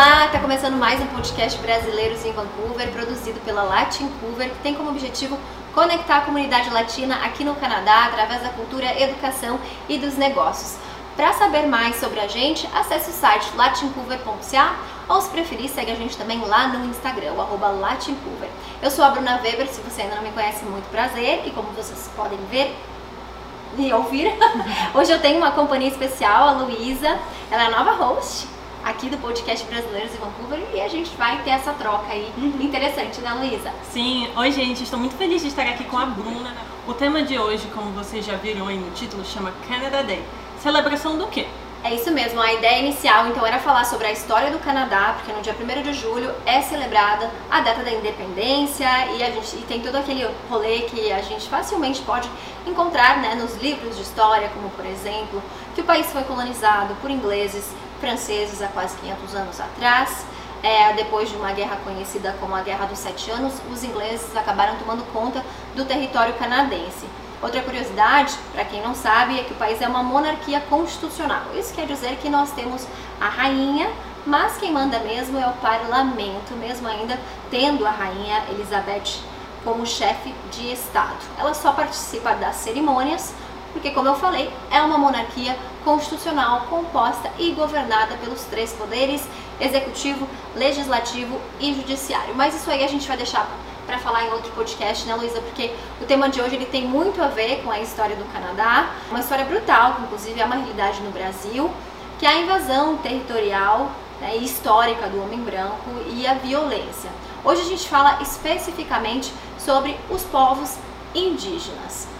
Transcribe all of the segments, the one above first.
Olá, está começando mais um podcast Brasileiros em Vancouver, produzido pela Latincover, que tem como objetivo conectar a comunidade latina aqui no Canadá através da cultura, educação e dos negócios. Para saber mais sobre a gente, acesse o site latincover.ca ou se preferir, segue a gente também lá no Instagram, latincover. Eu sou a Bruna Weber, se você ainda não me conhece, muito prazer e como vocês podem ver, e ouvir. Hoje eu tenho uma companhia especial, a Luísa. Ela é a nova host aqui do podcast Brasileiros em Vancouver e a gente vai ter essa troca aí uhum. interessante, né, Luísa? Sim, oi gente, estou muito feliz de estar aqui com a Bruna. O tema de hoje, como vocês já viram aí no título, chama Canada Day. Celebração do quê? É isso mesmo, a ideia inicial então era falar sobre a história do Canadá, porque no dia 1 de julho é celebrada a data da independência e, a gente, e tem todo aquele rolê que a gente facilmente pode encontrar né, nos livros de história, como por exemplo, que o país foi colonizado por ingleses, franceses há quase 500 anos atrás. É, depois de uma guerra conhecida como a Guerra dos Sete Anos, os ingleses acabaram tomando conta do território canadense. Outra curiosidade, para quem não sabe, é que o país é uma monarquia constitucional. Isso quer dizer que nós temos a rainha, mas quem manda mesmo é o parlamento, mesmo ainda tendo a rainha Elizabeth como chefe de Estado. Ela só participa das cerimônias, porque, como eu falei, é uma monarquia constitucional composta e governada pelos três poderes: executivo, legislativo e judiciário. Mas isso aí a gente vai deixar para falar em outro podcast, né, Luísa? Porque o tema de hoje ele tem muito a ver com a história do Canadá, uma história brutal, que inclusive é uma realidade no Brasil, que é a invasão territorial né, histórica do homem branco e a violência. Hoje a gente fala especificamente sobre os povos indígenas.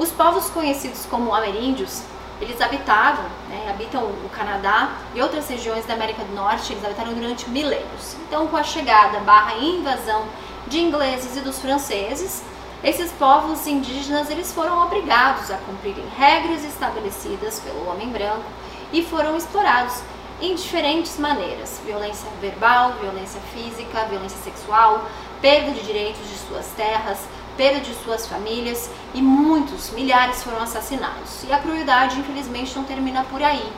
Os povos conhecidos como ameríndios, eles habitavam, né, habitam o Canadá e outras regiões da América do Norte, eles habitaram durante milênios. Então, com a chegada barra invasão de ingleses e dos franceses, esses povos indígenas eles foram obrigados a cumprirem regras estabelecidas pelo homem branco e foram explorados em diferentes maneiras: violência verbal, violência física, violência sexual, perda de direitos de suas terras, perda de suas famílias e muitos, milhares foram assassinados. E a crueldade, infelizmente, não termina por aí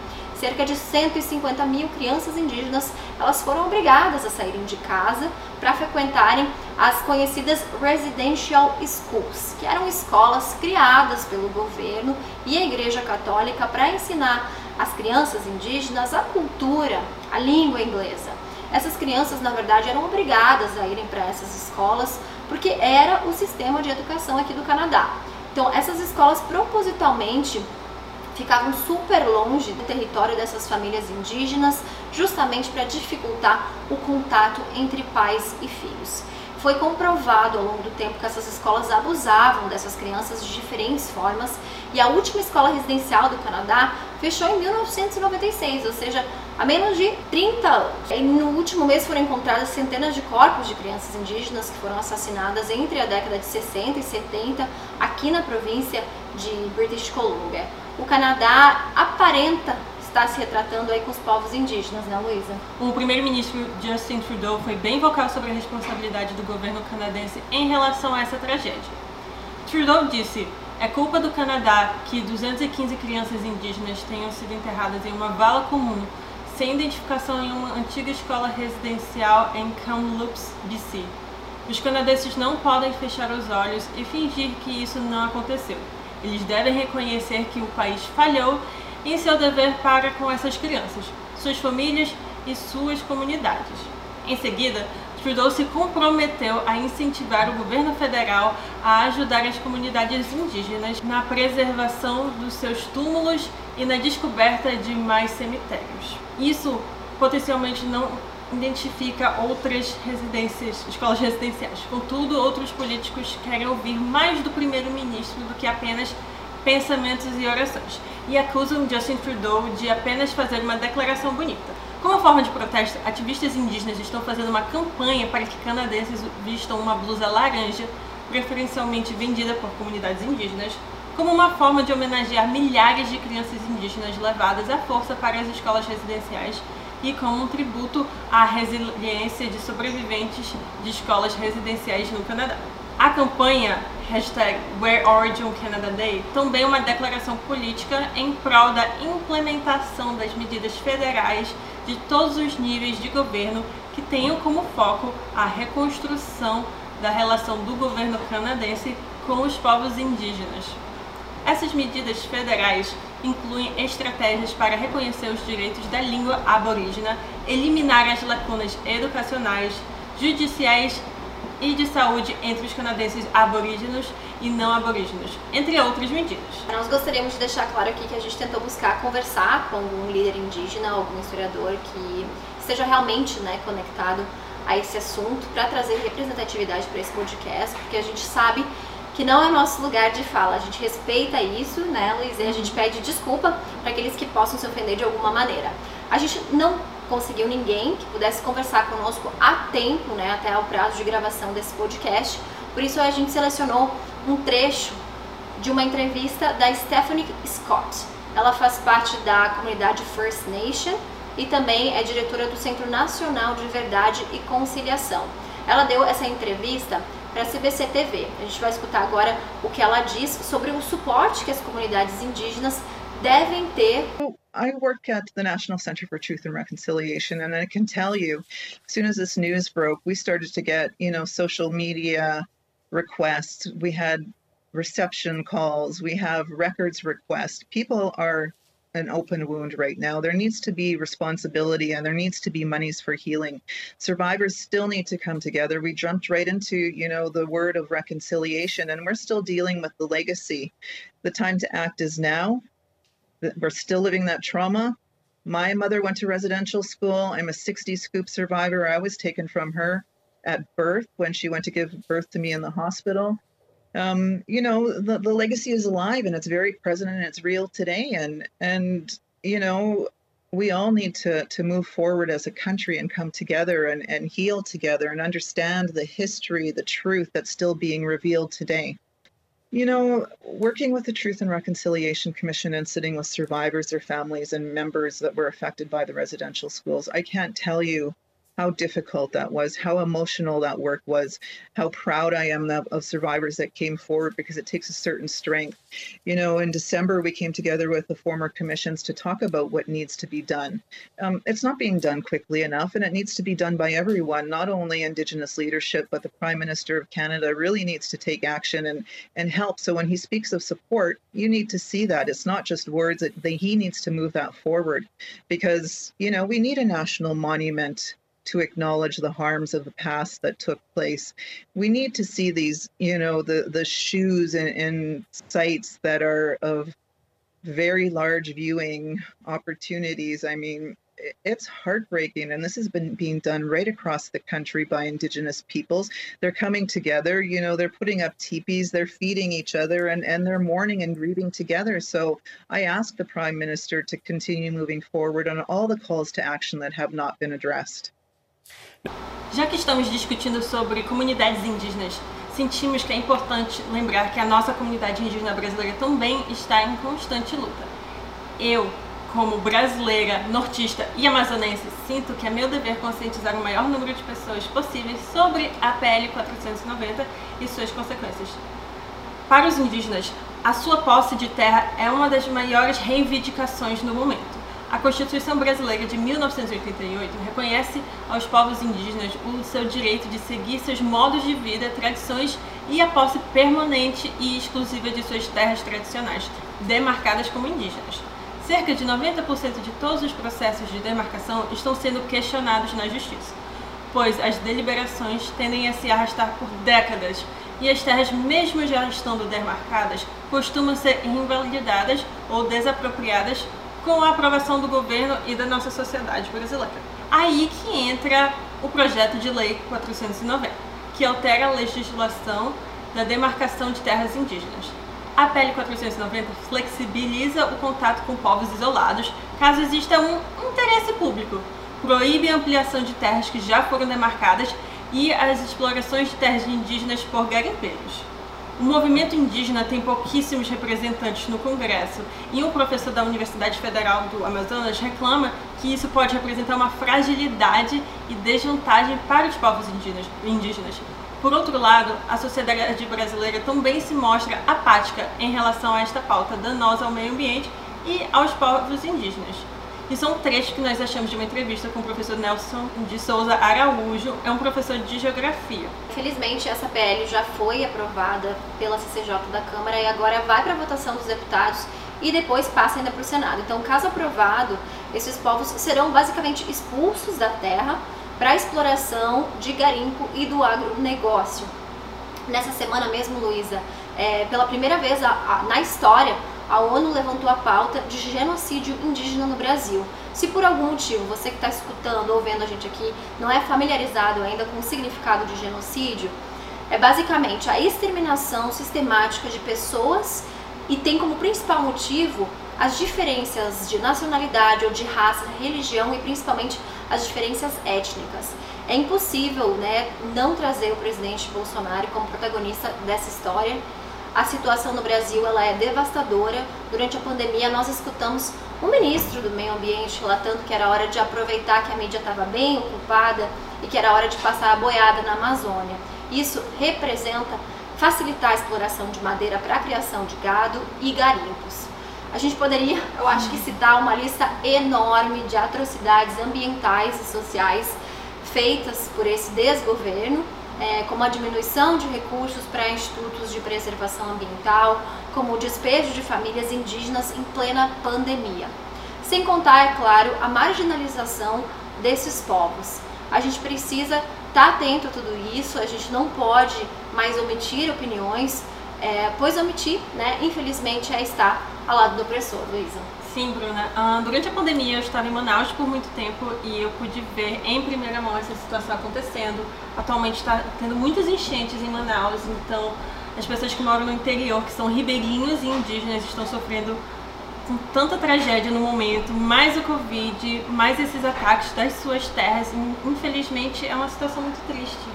cerca de 150 mil crianças indígenas elas foram obrigadas a saírem de casa para frequentarem as conhecidas residential schools, que eram escolas criadas pelo governo e a Igreja Católica para ensinar as crianças indígenas a cultura, a língua inglesa. Essas crianças, na verdade, eram obrigadas a irem para essas escolas porque era o sistema de educação aqui do Canadá. Então, essas escolas propositalmente ficavam super longe do território dessas famílias indígenas, justamente para dificultar o contato entre pais e filhos. Foi comprovado ao longo do tempo que essas escolas abusavam dessas crianças de diferentes formas e a última escola residencial do Canadá fechou em 1996, ou seja, há menos de 30 anos. E no último mês foram encontradas centenas de corpos de crianças indígenas que foram assassinadas entre a década de 60 e 70 aqui na província de British Columbia o Canadá aparenta estar se retratando aí com os povos indígenas, né, Luísa? O primeiro-ministro Justin Trudeau foi bem vocal sobre a responsabilidade do governo canadense em relação a essa tragédia. Trudeau disse: é culpa do Canadá que 215 crianças indígenas tenham sido enterradas em uma vala comum, sem identificação em uma antiga escola residencial em Kamloops, BC. Os canadenses não podem fechar os olhos e fingir que isso não aconteceu. Eles devem reconhecer que o país falhou em seu dever para com essas crianças, suas famílias e suas comunidades. Em seguida, Trudeau se comprometeu a incentivar o governo federal a ajudar as comunidades indígenas na preservação dos seus túmulos e na descoberta de mais cemitérios. Isso potencialmente não identifica outras residências, escolas residenciais. Contudo, outros políticos querem ouvir mais do primeiro-ministro do que apenas pensamentos e orações, e acusam Justin Trudeau de apenas fazer uma declaração bonita. Como forma de protesto, ativistas indígenas estão fazendo uma campanha para que canadenses vistam uma blusa laranja, preferencialmente vendida por comunidades indígenas, como uma forma de homenagear milhares de crianças indígenas levadas à força para as escolas residenciais e como um tributo à resiliência de sobreviventes de escolas residenciais no Canadá. A campanha hashtag Day também é uma declaração política em prol da implementação das medidas federais de todos os níveis de governo que tenham como foco a reconstrução da relação do governo canadense com os povos indígenas. Essas medidas federais incluem estratégias para reconhecer os direitos da língua aborígena, eliminar as lacunas educacionais, judiciais e de saúde entre os canadenses aborígenos e não aborígenos, entre outras medidas. Nós gostaríamos de deixar claro aqui que a gente tentou buscar conversar com algum líder indígena, algum historiador que esteja realmente né, conectado a esse assunto para trazer representatividade para esse podcast, porque a gente sabe que não é nosso lugar de fala. A gente respeita isso, né, Luiz? E a gente pede desculpa para aqueles que possam se ofender de alguma maneira. A gente não conseguiu ninguém que pudesse conversar conosco a tempo, né, até o prazo de gravação desse podcast. Por isso a gente selecionou um trecho de uma entrevista da Stephanie Scott. Ela faz parte da comunidade First Nation e também é diretora do Centro Nacional de Verdade e Conciliação. Ela deu essa entrevista para a CBC TV. A gente vai escutar agora o que ela diz sobre o suporte que as comunidades indígenas devem ter. I work at the National Center for Truth and Reconciliation, and I can tell you, as soon as this news broke, we started to get, you know, social media requests. We had reception calls. We have records requests. People are an open wound right now. There needs to be responsibility and there needs to be monies for healing. Survivors still need to come together. We jumped right into, you know, the word of reconciliation and we're still dealing with the legacy. The time to act is now. We're still living that trauma. My mother went to residential school. I'm a 60 scoop survivor. I was taken from her at birth when she went to give birth to me in the hospital um, you know, the, the legacy is alive and it's very present and it's real today. And, and, you know, we all need to, to move forward as a country and come together and, and heal together and understand the history, the truth that's still being revealed today. You know, working with the Truth and Reconciliation Commission and sitting with survivors, their families, and members that were affected by the residential schools, I can't tell you how difficult that was, how emotional that work was, how proud I am of, of, survivors that came forward because it takes a certain strength. You know, in December, we came together with the former commissions to talk about what needs to be done. Um, it's not being done quickly enough, and it needs to be done by everyone, not only Indigenous leadership, but the Prime Minister of Canada really needs to take action and, and help. So when he speaks of support, you need to see that. It's not just words, that he needs to move that forward because, you know, we need a national monument to acknowledge the harms of the past that took place. We need to see these, you know, the the shoes and, in sites that are of very large viewing opportunities. I mean, it's heartbreaking and this has been being done right across the country by indigenous peoples they're coming together you know they're putting up teepees they're feeding each other and and they're mourning and grieving together so i ask the prime minister to continue moving forward on all the calls to action that have not been addressed Já que estamos discutindo sobre comunidades indígenas, sentimos que é importante lembrar que a nossa comunidade indígena brasileira também está em constante luta. Eu, como brasileira, nortista e amazonense, sinto que é meu dever conscientizar o maior número de pessoas possíveis sobre a PL 490 e suas consequências. Para os indígenas, a sua posse de terra é uma das maiores reivindicações no momento. A Constituição Brasileira de 1988 reconhece aos povos indígenas o seu direito de seguir seus modos de vida, tradições e a posse permanente e exclusiva de suas terras tradicionais, demarcadas como indígenas. Cerca de 90% de todos os processos de demarcação estão sendo questionados na justiça, pois as deliberações tendem a se arrastar por décadas e as terras, mesmo já estando demarcadas, costumam ser invalidadas ou desapropriadas com a aprovação do governo e da nossa sociedade brasileira. Aí que entra o projeto de lei 490, que altera a legislação da demarcação de terras indígenas. A PL 490 flexibiliza o contato com povos isolados caso exista um interesse público, proíbe a ampliação de terras que já foram demarcadas e as explorações de terras indígenas por garimpeiros. O movimento indígena tem pouquíssimos representantes no Congresso e um professor da Universidade Federal do Amazonas reclama que isso pode representar uma fragilidade e desvantagem para os povos indígenas. Por outro lado, a sociedade brasileira também se mostra apática em relação a esta pauta danosa ao meio ambiente e aos povos indígenas. E são trechos que nós achamos de uma entrevista com o professor Nelson de Souza Araújo, é um professor de geografia. Infelizmente, essa PL já foi aprovada pela CCJ da Câmara e agora vai para a votação dos deputados e depois passa ainda para o Senado. Então, caso aprovado, esses povos serão basicamente expulsos da terra para exploração de garimpo e do agronegócio. Nessa semana mesmo, Luísa, é, pela primeira vez a, a, na história, a ONU levantou a pauta de genocídio indígena no Brasil. Se por algum motivo você que está escutando ou vendo a gente aqui não é familiarizado ainda com o significado de genocídio, é basicamente a exterminação sistemática de pessoas e tem como principal motivo as diferenças de nacionalidade ou de raça, religião e principalmente as diferenças étnicas. É impossível né, não trazer o presidente Bolsonaro como protagonista dessa história. A situação no Brasil ela é devastadora. Durante a pandemia, nós escutamos o ministro do Meio Ambiente relatando que era hora de aproveitar que a mídia estava bem ocupada e que era hora de passar a boiada na Amazônia. Isso representa facilitar a exploração de madeira para a criação de gado e garimpos. A gente poderia, eu acho que citar uma lista enorme de atrocidades ambientais e sociais feitas por esse desgoverno, é, como a diminuição de recursos para institutos de preservação ambiental, como o despejo de famílias indígenas em plena pandemia. Sem contar, é claro, a marginalização desses povos. A gente precisa estar tá atento a tudo isso, a gente não pode mais omitir opiniões, é, pois omitir, né, infelizmente, é estar ao lado do opressor, Luísa. Sim, Bruna. Uh, durante a pandemia eu estava em Manaus por muito tempo e eu pude ver em primeira mão essa situação acontecendo. Atualmente está tendo muitas enchentes em Manaus, então as pessoas que moram no interior, que são ribeirinhos e indígenas, estão sofrendo com tanta tragédia no momento, mais o Covid, mais esses ataques das suas terras. Infelizmente é uma situação muito triste.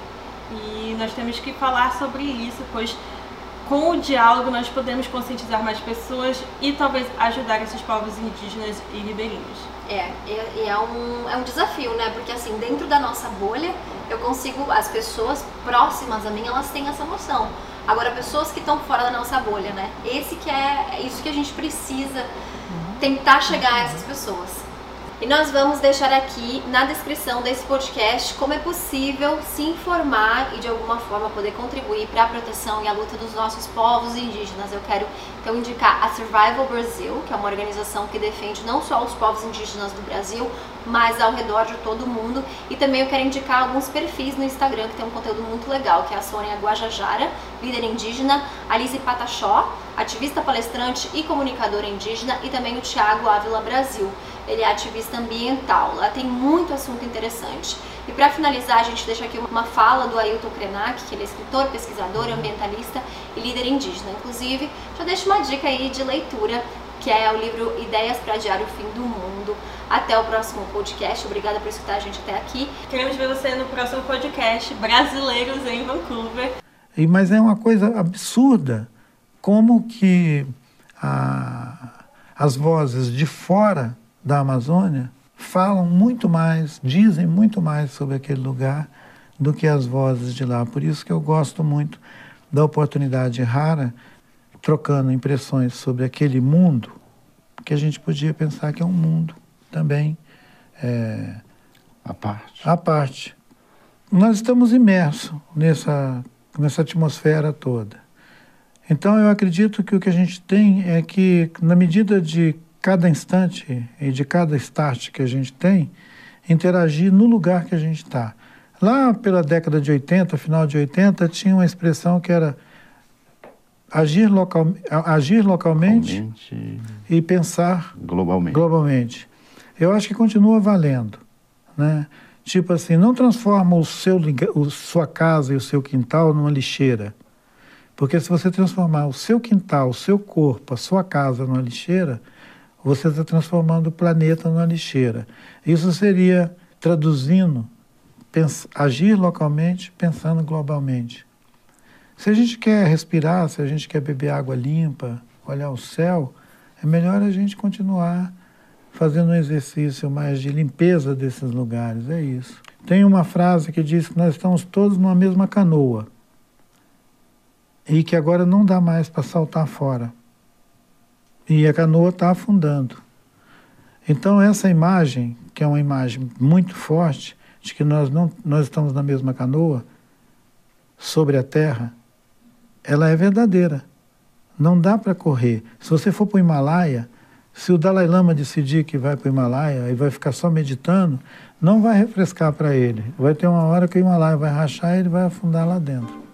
E nós temos que falar sobre isso, pois com o diálogo nós podemos conscientizar mais pessoas e talvez ajudar esses povos indígenas e ribeirinhos. É, e é, um, é um desafio, né? Porque assim, dentro da nossa bolha, eu consigo, as pessoas próximas a mim, elas têm essa noção. Agora, pessoas que estão fora da nossa bolha, né? Esse que é, é isso que a gente precisa tentar chegar a essas pessoas. E nós vamos deixar aqui na descrição desse podcast como é possível se informar e de alguma forma poder contribuir para a proteção e a luta dos nossos povos indígenas. Eu quero então indicar a Survival Brasil, que é uma organização que defende não só os povos indígenas do Brasil, mas ao redor de todo mundo. E também eu quero indicar alguns perfis no Instagram que tem um conteúdo muito legal, que é a Sônia Guajajara, líder indígena, Alice Pataxó, ativista palestrante e comunicadora indígena, e também o Tiago Ávila Brasil ele é ativista ambiental. Lá tem muito assunto interessante. E para finalizar, a gente deixa aqui uma fala do Ailton Krenak, que ele é escritor, pesquisador, ambientalista e líder indígena. Inclusive, já deixo uma dica aí de leitura, que é o livro Ideias para Adiar o Fim do Mundo. Até o próximo podcast. Obrigada por escutar a gente até aqui. Queremos ver você no próximo podcast Brasileiros em Vancouver. E, mas é uma coisa absurda como que a, as vozes de fora da Amazônia falam muito mais, dizem muito mais sobre aquele lugar do que as vozes de lá. Por isso que eu gosto muito da oportunidade rara, trocando impressões sobre aquele mundo, que a gente podia pensar que é um mundo também é, à parte. À parte. Nós estamos imersos nessa, nessa atmosfera toda. Então eu acredito que o que a gente tem é que, na medida de cada instante e de cada start que a gente tem, interagir no lugar que a gente está. Lá pela década de 80, final de 80, tinha uma expressão que era agir, local, agir localmente localmente e pensar globalmente. globalmente. Eu acho que continua valendo. Né? Tipo assim, não transforma o seu, o, sua casa e o seu quintal numa lixeira. Porque se você transformar o seu quintal, o seu corpo, a sua casa numa lixeira, você está transformando o planeta numa lixeira. Isso seria, traduzindo, agir localmente pensando globalmente. Se a gente quer respirar, se a gente quer beber água limpa, olhar o céu, é melhor a gente continuar fazendo um exercício mais de limpeza desses lugares, é isso. Tem uma frase que diz que nós estamos todos numa mesma canoa, e que agora não dá mais para saltar fora. E a canoa está afundando. Então essa imagem, que é uma imagem muito forte, de que nós, não, nós estamos na mesma canoa, sobre a terra, ela é verdadeira. Não dá para correr. Se você for para o Himalaia, se o Dalai Lama decidir que vai para o Himalaia e vai ficar só meditando, não vai refrescar para ele. Vai ter uma hora que o Himalaia vai rachar e ele vai afundar lá dentro.